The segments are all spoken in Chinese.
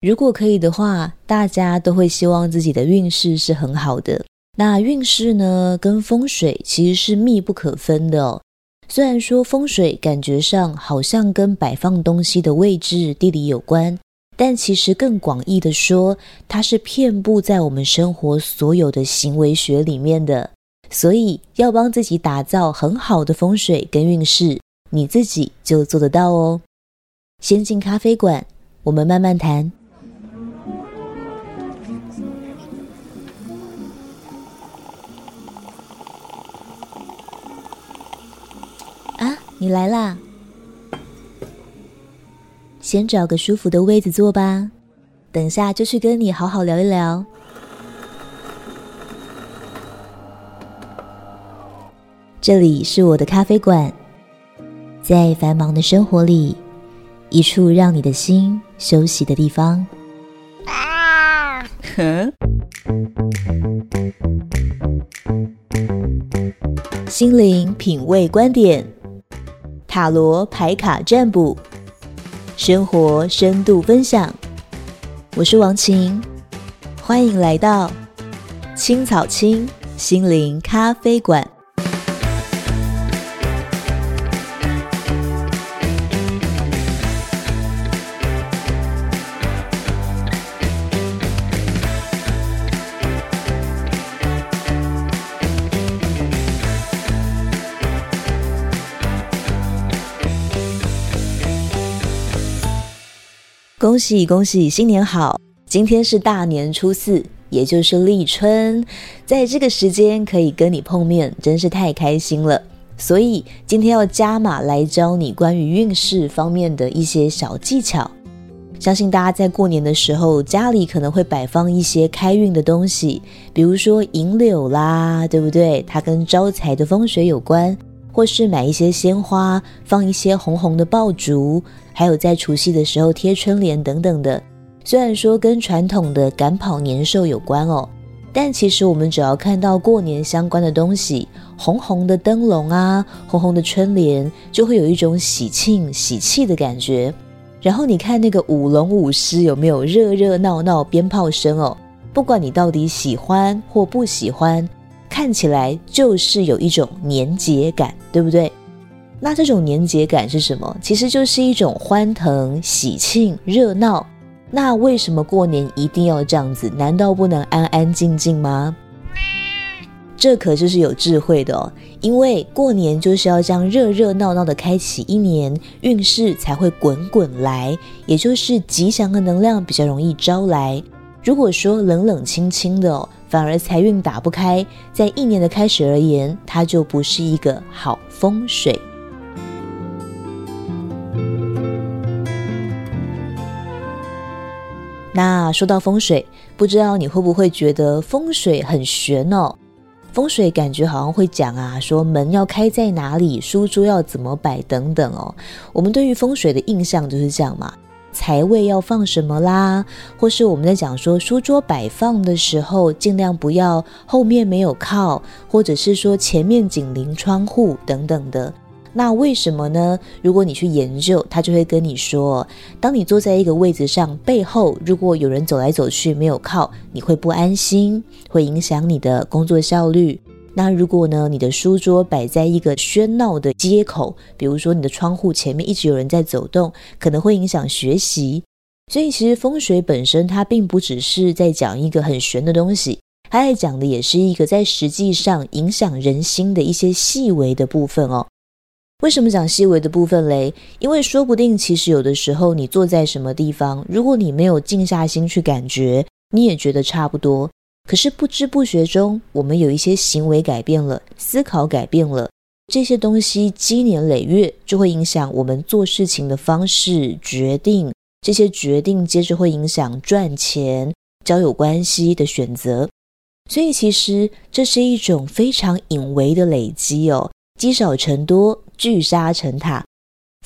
如果可以的话，大家都会希望自己的运势是很好的。那运势呢，跟风水其实是密不可分的哦。虽然说风水感觉上好像跟摆放东西的位置、地理有关，但其实更广义的说，它是遍布在我们生活所有的行为学里面的。所以要帮自己打造很好的风水跟运势，你自己就做得到哦。先进咖啡馆，我们慢慢谈。你来啦，先找个舒服的位子坐吧，等下就去跟你好好聊一聊。这里是我的咖啡馆，在繁忙的生活里，一处让你的心休息的地方。啊！哼，心灵品味观点。塔罗牌卡占卜，生活深度分享。我是王晴，欢迎来到青草青心灵咖啡馆。恭喜恭喜，新年好！今天是大年初四，也就是立春，在这个时间可以跟你碰面，真是太开心了。所以今天要加码来教你关于运势方面的一些小技巧。相信大家在过年的时候，家里可能会摆放一些开运的东西，比如说银柳啦，对不对？它跟招财的风水有关。或是买一些鲜花，放一些红红的爆竹，还有在除夕的时候贴春联等等的。虽然说跟传统的赶跑年兽有关哦，但其实我们只要看到过年相关的东西，红红的灯笼啊，红红的春联，就会有一种喜庆喜气的感觉。然后你看那个舞龙舞狮有没有热热闹闹鞭炮声哦？不管你到底喜欢或不喜欢。看起来就是有一种年节感，对不对？那这种年节感是什么？其实就是一种欢腾、喜庆、热闹。那为什么过年一定要这样子？难道不能安安静静吗？这可就是有智慧的哦，因为过年就是要这样热热闹闹的开启一年，运势才会滚滚来，也就是吉祥的能量比较容易招来。如果说冷冷清清的。反而财运打不开，在一年的开始而言，它就不是一个好风水。那说到风水，不知道你会不会觉得风水很玄哦？风水感觉好像会讲啊，说门要开在哪里，书桌要怎么摆等等哦。我们对于风水的印象就是这样嘛。财位要放什么啦？或是我们在讲说书桌摆放的时候，尽量不要后面没有靠，或者是说前面紧邻窗户等等的。那为什么呢？如果你去研究，他就会跟你说，当你坐在一个位置上，背后如果有人走来走去没有靠，你会不安心，会影响你的工作效率。那如果呢，你的书桌摆在一个喧闹的街口，比如说你的窗户前面一直有人在走动，可能会影响学习。所以其实风水本身它并不只是在讲一个很玄的东西，它在讲的也是一个在实际上影响人心的一些细微的部分哦。为什么讲细微的部分嘞？因为说不定其实有的时候你坐在什么地方，如果你没有静下心去感觉，你也觉得差不多。可是不知不觉中，我们有一些行为改变了，思考改变了，这些东西积年累月就会影响我们做事情的方式、决定。这些决定接着会影响赚钱、交友关系的选择。所以其实这是一种非常隐微的累积哦，积少成多，聚沙成塔。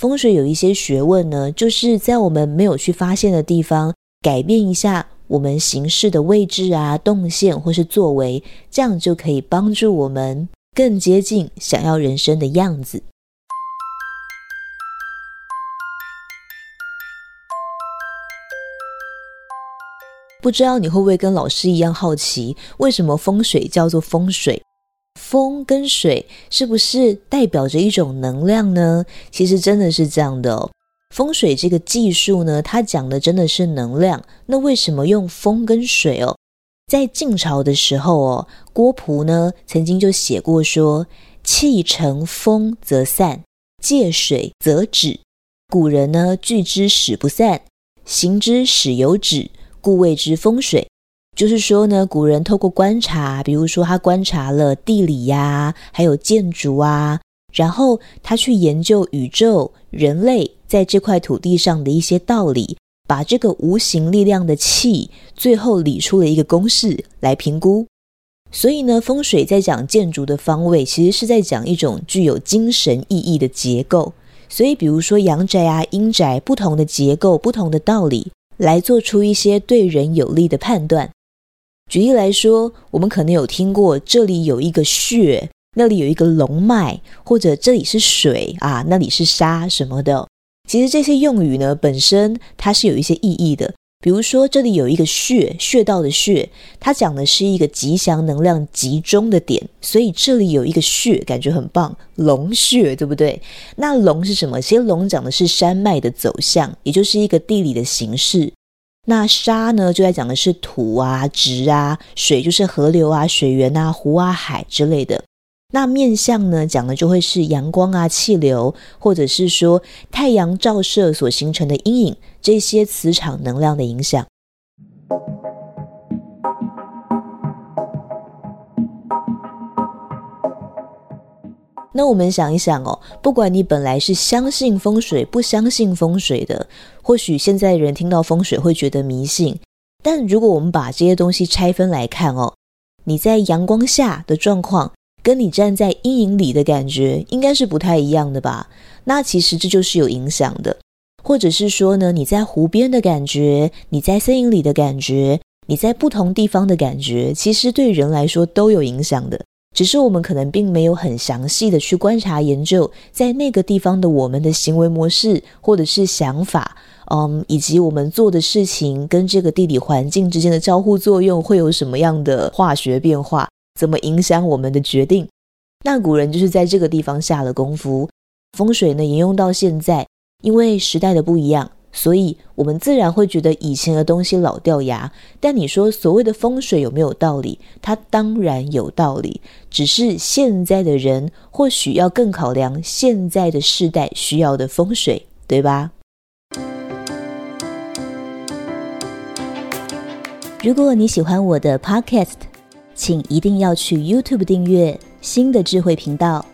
风水有一些学问呢，就是在我们没有去发现的地方，改变一下。我们行事的位置啊、动线或是作为，这样就可以帮助我们更接近想要人生的样子。不知道你会不会跟老师一样好奇，为什么风水叫做风水？风跟水是不是代表着一种能量呢？其实真的是这样的哦。风水这个技术呢，它讲的真的是能量。那为什么用风跟水哦？在晋朝的时候哦，郭璞呢曾经就写过说：“气乘风则散，借水则止。古人呢聚之使不散，行之使有止，故谓之风水。”就是说呢，古人透过观察，比如说他观察了地理呀，还有建筑啊，然后他去研究宇宙、人类在这块土地上的一些道理，把这个无形力量的气，最后理出了一个公式来评估。所以呢，风水在讲建筑的方位，其实是在讲一种具有精神意义的结构。所以，比如说阳宅啊、阴宅，不同的结构、不同的道理，来做出一些对人有利的判断。举例来说，我们可能有听过这里有一个穴，那里有一个龙脉，或者这里是水啊，那里是沙什么的。其实这些用语呢，本身它是有一些意义的。比如说这里有一个穴，穴道的穴，它讲的是一个吉祥能量集中的点，所以这里有一个穴，感觉很棒，龙穴，对不对？那龙是什么？其实龙讲的是山脉的走向，也就是一个地理的形式。那沙呢，就在讲的是土啊、质啊；水就是河流啊、水源啊、湖啊、海之类的。那面相呢，讲的就会是阳光啊、气流，或者是说太阳照射所形成的阴影，这些磁场能量的影响。那我们想一想哦，不管你本来是相信风水，不相信风水的，或许现在人听到风水会觉得迷信。但如果我们把这些东西拆分来看哦，你在阳光下的状况，跟你站在阴影里的感觉，应该是不太一样的吧？那其实这就是有影响的，或者是说呢，你在湖边的感觉，你在森林里的感觉，你在不同地方的感觉，其实对人来说都有影响的。只是我们可能并没有很详细的去观察研究，在那个地方的我们的行为模式或者是想法，嗯，以及我们做的事情跟这个地理环境之间的交互作用会有什么样的化学变化，怎么影响我们的决定？那古人就是在这个地方下了功夫，风水呢沿用到现在，因为时代的不一样。所以，我们自然会觉得以前的东西老掉牙。但你说所谓的风水有没有道理？它当然有道理，只是现在的人或许要更考量现在的世代需要的风水，对吧？如果你喜欢我的 Podcast，请一定要去 YouTube 订阅新的智慧频道，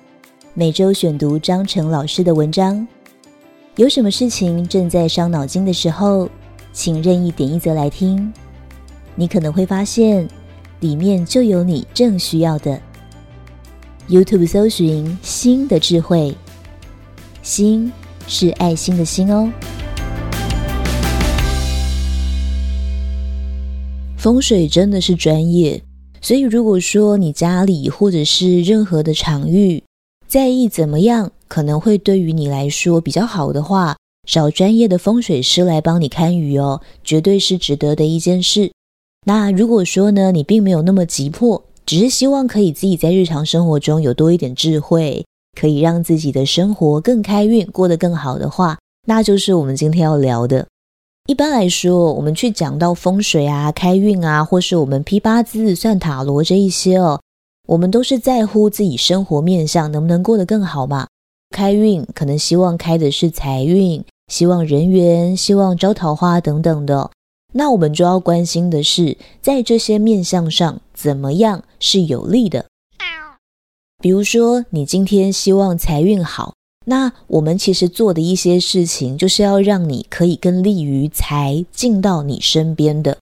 每周选读张成老师的文章。有什么事情正在伤脑筋的时候，请任意点一则来听，你可能会发现里面就有你正需要的。YouTube 搜寻“心的智慧”，心是爱心的心哦。风水真的是专业，所以如果说你家里或者是任何的场域在意怎么样，可能会对于你来说比较好的话，找专业的风水师来帮你看鱼哦，绝对是值得的一件事。那如果说呢，你并没有那么急迫，只是希望可以自己在日常生活中有多一点智慧，可以让自己的生活更开运，过得更好的话，那就是我们今天要聊的。一般来说，我们去讲到风水啊、开运啊，或是我们批八字、算塔罗这一些哦，我们都是在乎自己生活面相能不能过得更好嘛。开运可能希望开的是财运，希望人缘，希望招桃花等等的。那我们就要关心的是，在这些面相上怎么样是有利的。比如说，你今天希望财运好，那我们其实做的一些事情，就是要让你可以更利于财进到你身边的。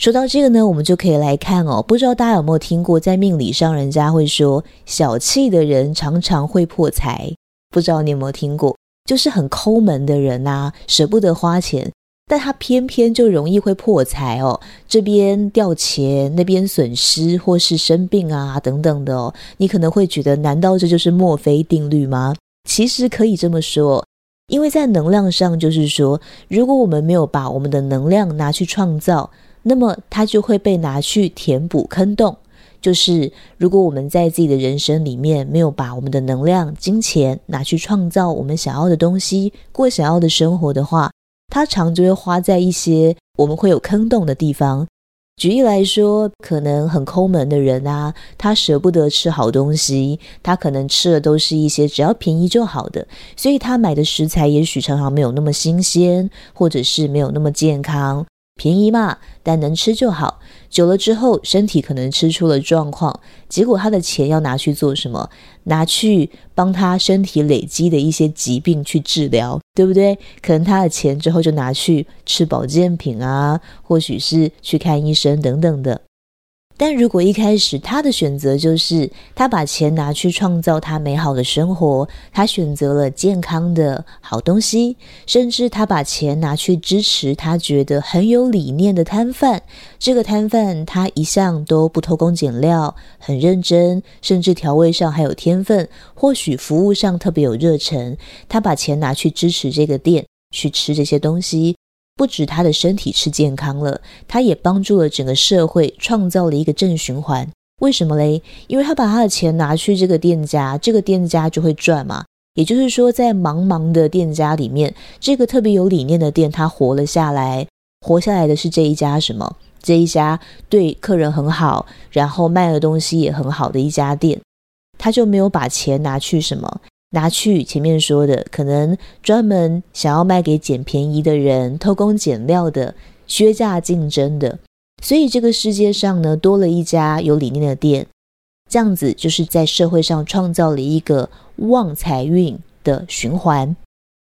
说到这个呢，我们就可以来看哦。不知道大家有没有听过，在命理上，人家会说，小气的人常常会破财。不知道你有没有听过，就是很抠门的人啊，舍不得花钱，但他偏偏就容易会破财哦。这边掉钱，那边损失，或是生病啊等等的哦。你可能会觉得，难道这就是墨菲定律吗？其实可以这么说，因为在能量上，就是说，如果我们没有把我们的能量拿去创造，那么它就会被拿去填补坑洞。就是如果我们在自己的人生里面没有把我们的能量、金钱拿去创造我们想要的东西，过想要的生活的话，它常就会花在一些我们会有坑洞的地方。举例来说，可能很抠门的人啊，他舍不得吃好东西，他可能吃的都是一些只要便宜就好的，所以他买的食材也许常常没有那么新鲜，或者是没有那么健康。便宜嘛，但能吃就好。久了之后，身体可能吃出了状况，结果他的钱要拿去做什么？拿去帮他身体累积的一些疾病去治疗，对不对？可能他的钱之后就拿去吃保健品啊，或许是去看医生等等的。但如果一开始他的选择就是他把钱拿去创造他美好的生活，他选择了健康的好东西，甚至他把钱拿去支持他觉得很有理念的摊贩，这个摊贩他一向都不偷工减料，很认真，甚至调味上还有天分，或许服务上特别有热忱，他把钱拿去支持这个店，去吃这些东西。不止他的身体是健康了，他也帮助了整个社会，创造了一个正循环。为什么嘞？因为他把他的钱拿去这个店家，这个店家就会赚嘛。也就是说，在茫茫的店家里面，这个特别有理念的店，他活了下来。活下来的是这一家什么？这一家对客人很好，然后卖的东西也很好的一家店，他就没有把钱拿去什么。拿去前面说的，可能专门想要卖给捡便宜的人、偷工减料的、削价竞争的，所以这个世界上呢，多了一家有理念的店，这样子就是在社会上创造了一个旺财运的循环。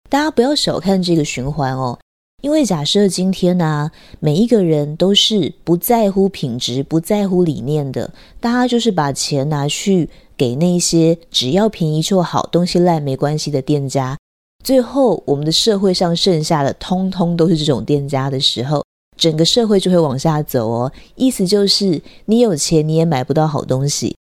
大家不要小看这个循环哦，因为假设今天呢、每一个人都是不在乎品质、不在乎理念的，大家就是把钱拿去。给那些只要便宜就好，东西烂没关系的店家，最后我们的社会上剩下的通通都是这种店家的时候，整个社会就会往下走哦。意思就是你有钱你也买不到好东西，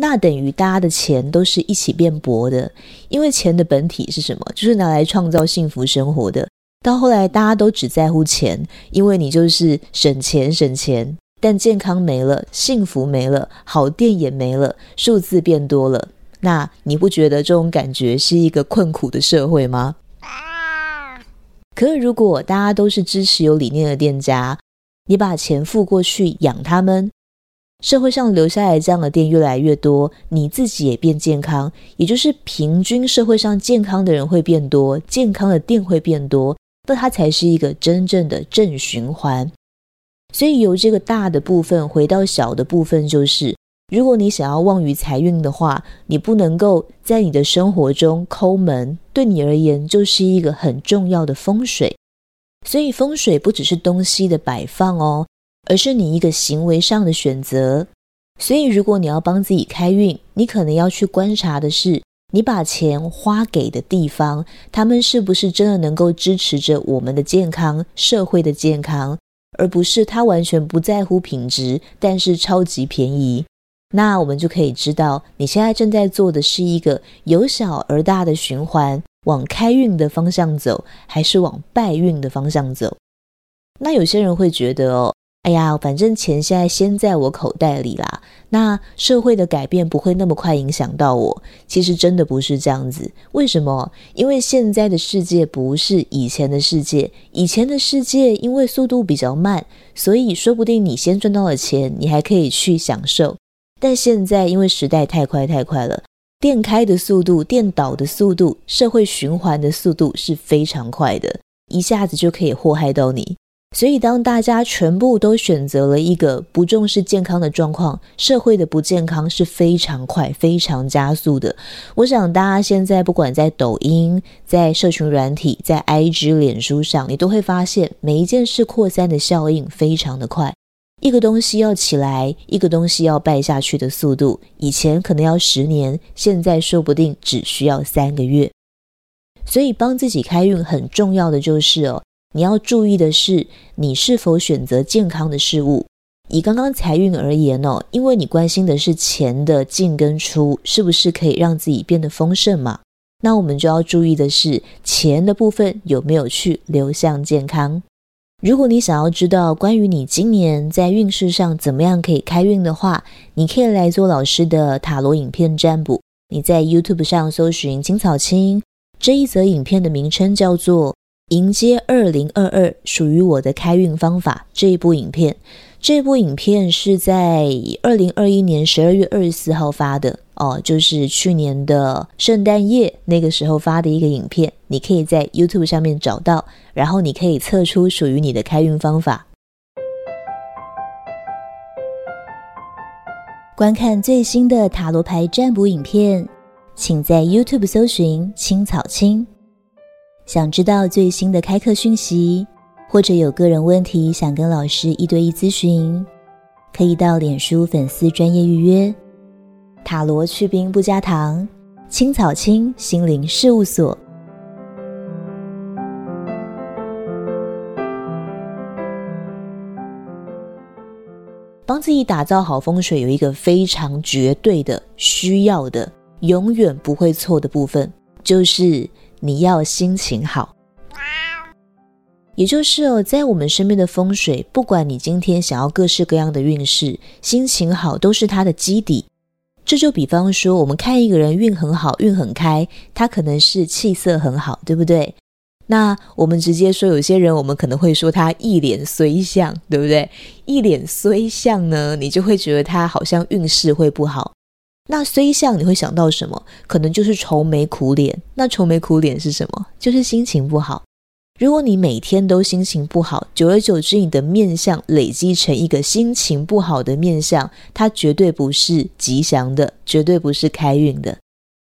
那等于大家的钱都是一起变薄的，因为钱的本体是什么？就是拿来创造幸福生活的。到后来大家都只在乎钱，因为你就是省钱省钱。但健康没了，幸福没了，好店也没了，数字变多了，那你不觉得这种感觉是一个困苦的社会吗？可如果大家都是支持有理念的店家，你把钱付过去养他们，社会上留下来这样的店越来越多，你自己也变健康，也就是平均社会上健康的人会变多，健康的店会变多，那它才是一个真正的正循环。所以由这个大的部分回到小的部分，就是如果你想要旺于财运的话，你不能够在你的生活中抠门，对你而言就是一个很重要的风水。所以风水不只是东西的摆放哦，而是你一个行为上的选择。所以如果你要帮自己开运，你可能要去观察的是，你把钱花给的地方，他们是不是真的能够支持着我们的健康、社会的健康？而不是他完全不在乎品质，但是超级便宜，那我们就可以知道你现在正在做的是一个由小而大的循环，往开运的方向走，还是往败运的方向走？那有些人会觉得哦。哎呀，反正钱现在先在我口袋里啦，那社会的改变不会那么快影响到我。其实真的不是这样子。为什么？因为现在的世界不是以前的世界。以前的世界因为速度比较慢，所以说不定你先赚到了钱，你还可以去享受。但现在因为时代太快太快了，店开的速度、店倒的速度、社会循环的速度是非常快的，一下子就可以祸害到你。所以，当大家全部都选择了一个不重视健康的状况，社会的不健康是非常快、非常加速的。我想，大家现在不管在抖音、在社群软体、在 IG、脸书上，你都会发现，每一件事扩散的效应非常的快。一个东西要起来，一个东西要败下去的速度，以前可能要十年，现在说不定只需要三个月。所以，帮自己开运很重要的就是哦。你要注意的是，你是否选择健康的事物。以刚刚财运而言哦，因为你关心的是钱的进跟出，是不是可以让自己变得丰盛嘛？那我们就要注意的是，钱的部分有没有去流向健康。如果你想要知道关于你今年在运势上怎么样可以开运的话，你可以来做老师的塔罗影片占卜。你在 YouTube 上搜寻青草青，这一则影片的名称叫做《迎接二零二二属于我的开运方法》。这一部影片，这部影片是在二零二一年十二月二十四号发的。哦，就是去年的圣诞夜那个时候发的一个影片，你可以在 YouTube 上面找到，然后你可以测出属于你的开运方法。观看最新的塔罗牌占卜影片，请在 YouTube 搜寻“青草青”。想知道最新的开课讯息，或者有个人问题想跟老师一对一咨询，可以到脸书粉丝专业预约。塔罗去冰不加糖，青草青心灵事务所。帮自己打造好风水，有一个非常绝对的需要的，永远不会错的部分，就是你要心情好。也就是哦，在我们身边的风水，不管你今天想要各式各样的运势，心情好都是它的基底。这就比方说，我们看一个人运很好，运很开，他可能是气色很好，对不对？那我们直接说，有些人我们可能会说他一脸衰相，对不对？一脸衰相呢，你就会觉得他好像运势会不好。那衰相你会想到什么？可能就是愁眉苦脸。那愁眉苦脸是什么？就是心情不好。如果你每天都心情不好，久而久之，你的面相累积成一个心情不好的面相，它绝对不是吉祥的，绝对不是开运的。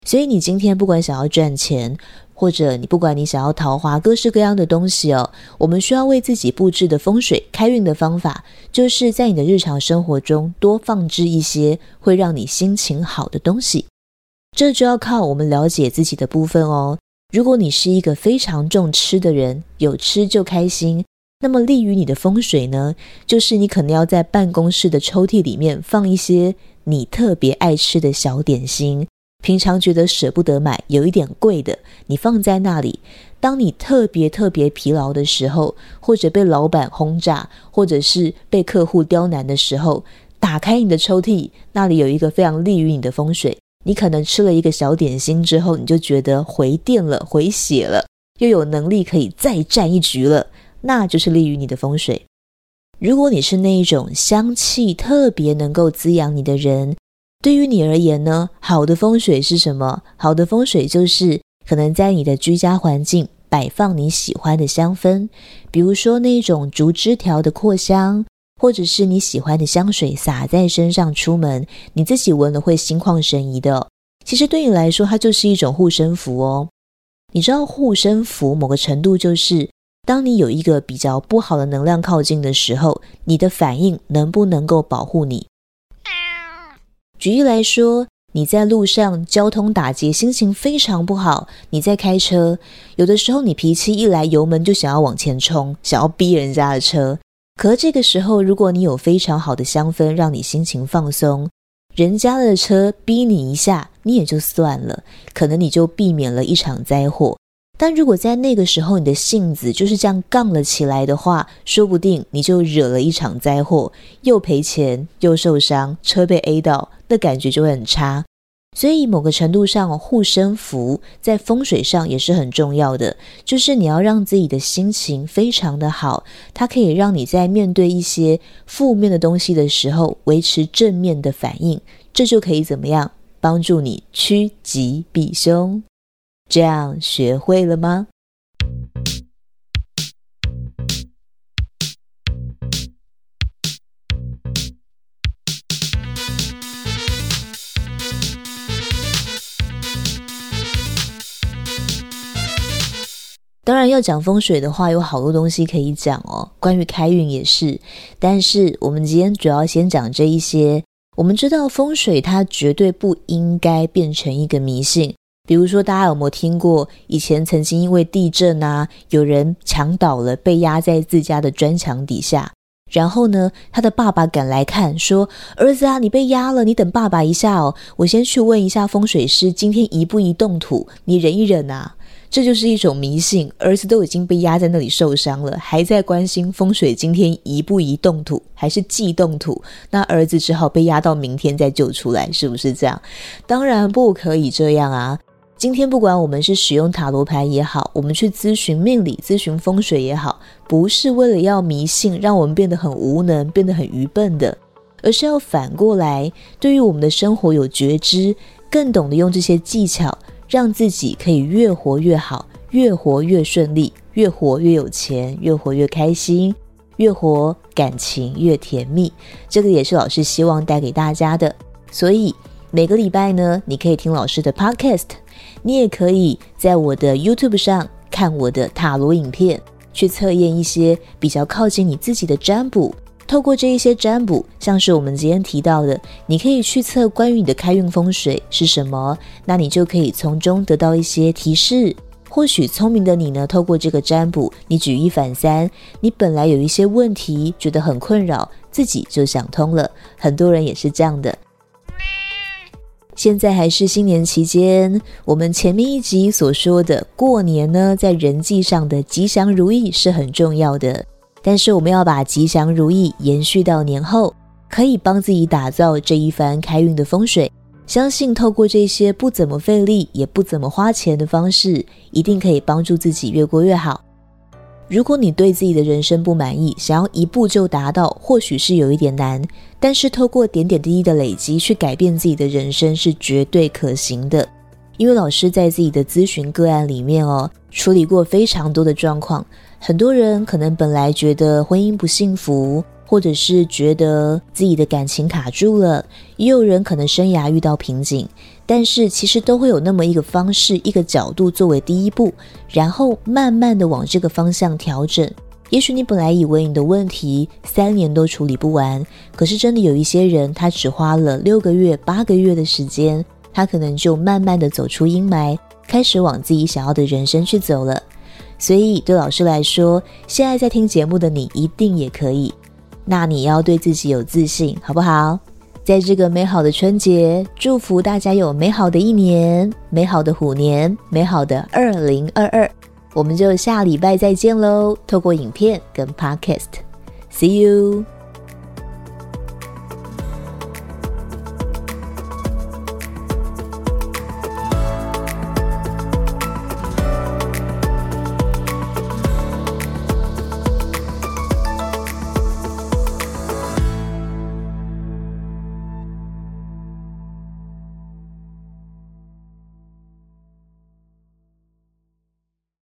所以你今天不管想要赚钱，或者你不管你想要桃花，各式各样的东西哦，我们需要为自己布置的风水开运的方法，就是在你的日常生活中多放置一些会让你心情好的东西。这就要靠我们了解自己的部分哦。如果你是一个非常重吃的人，有吃就开心，那么利于你的风水呢，就是你可能要在办公室的抽屉里面放一些你特别爱吃的小点心，平常觉得舍不得买，有一点贵的，你放在那里。当你特别特别疲劳的时候，或者被老板轰炸，或者是被客户刁难的时候，打开你的抽屉，那里有一个非常利于你的风水。你可能吃了一个小点心之后，你就觉得回电了、回血了，又有能力可以再战一局了，那就是利于你的风水。如果你是那一种香气特别能够滋养你的人，对于你而言呢，好的风水是什么？好的风水就是可能在你的居家环境摆放你喜欢的香氛，比如说那种竹枝条的扩香。或者是你喜欢的香水洒在身上出门，你自己闻了会心旷神怡的。其实对你来说，它就是一种护身符哦。你知道护身符某个程度就是，当你有一个比较不好的能量靠近的时候，你的反应能不能够保护你？举例来说，你在路上交通打劫，心情非常不好，你在开车，有的时候你脾气一来，油门就想要往前冲，想要逼人家的车。可这个时候，如果你有非常好的香氛，让你心情放松，人家的车逼你一下，你也就算了，可能你就避免了一场灾祸。但如果在那个时候，你的性子就是这样杠了起来的话，说不定你就惹了一场灾祸，又赔钱又受伤，车被 A 到，那感觉就会很差。所以，某个程度上，护身符在风水上也是很重要的。就是你要让自己的心情非常的好，它可以让你在面对一些负面的东西的时候，维持正面的反应。这就可以怎么样？帮助你趋吉避凶。这样学会了吗？当然，要讲风水的话，有好多东西可以讲哦。关于开运也是，但是我们今天主要先讲这一些。我们知道风水它绝对不应该变成一个迷信。比如说，大家有没有听过以前曾经因为地震啊，有人墙倒了，被压在自家的砖墙底下，然后呢，他的爸爸赶来看，说：“儿子啊，你被压了，你等爸爸一下哦，我先去问一下风水师，今天移不移动土，你忍一忍啊。”这就是一种迷信。儿子都已经被压在那里受伤了，还在关心风水今天宜不宜动土，还是忌动土？那儿子只好被压到明天再救出来，是不是这样？当然不可以这样啊！今天不管我们是使用塔罗牌也好，我们去咨询命理、咨询风水也好，不是为了要迷信，让我们变得很无能、变得很愚笨的，而是要反过来，对于我们的生活有觉知，更懂得用这些技巧，让自己可以越活越好，越活越顺利，越活越有钱，越活越开心，越活感情越甜蜜。这个也是老师希望带给大家的。所以每个礼拜呢，你可以听老师的 Podcast。你也可以在我的 YouTube 上看我的塔罗影片，去测验一些比较靠近你自己的占卜。透过这一些占卜，像是我们今天提到的，你可以去测关于你的开运风水是什么，那你就可以从中得到一些提示。或许聪明的你呢，透过这个占卜，你举一反三，你本来有一些问题觉得很困扰，自己就想通了。很多人也是这样的。现在还是新年期间，我们前面一集所说的过年呢，在人际上的吉祥如意是很重要的。但是我们要把吉祥如意延续到年后，可以帮自己打造这一番开运的风水。相信透过这些不怎么费力也不怎么花钱的方式，一定可以帮助自己越过越好。如果你对自己的人生不满意，想要一步就达到，或许是有一点难。但是透过点点滴滴的累积去改变自己的人生是绝对可行的。因为老师在自己的咨询个案里面哦，处理过非常多的状况。很多人可能本来觉得婚姻不幸福。或者是觉得自己的感情卡住了，也有人可能生涯遇到瓶颈，但是其实都会有那么一个方式、一个角度作为第一步，然后慢慢的往这个方向调整。也许你本来以为你的问题三年都处理不完，可是真的有一些人，他只花了六个月、八个月的时间，他可能就慢慢的走出阴霾，开始往自己想要的人生去走了。所以对老师来说，现在在听节目的你，一定也可以。那你要对自己有自信，好不好？在这个美好的春节，祝福大家有美好的一年，美好的虎年，美好的二零二二。我们就下礼拜再见喽！透过影片跟 Podcast，See you。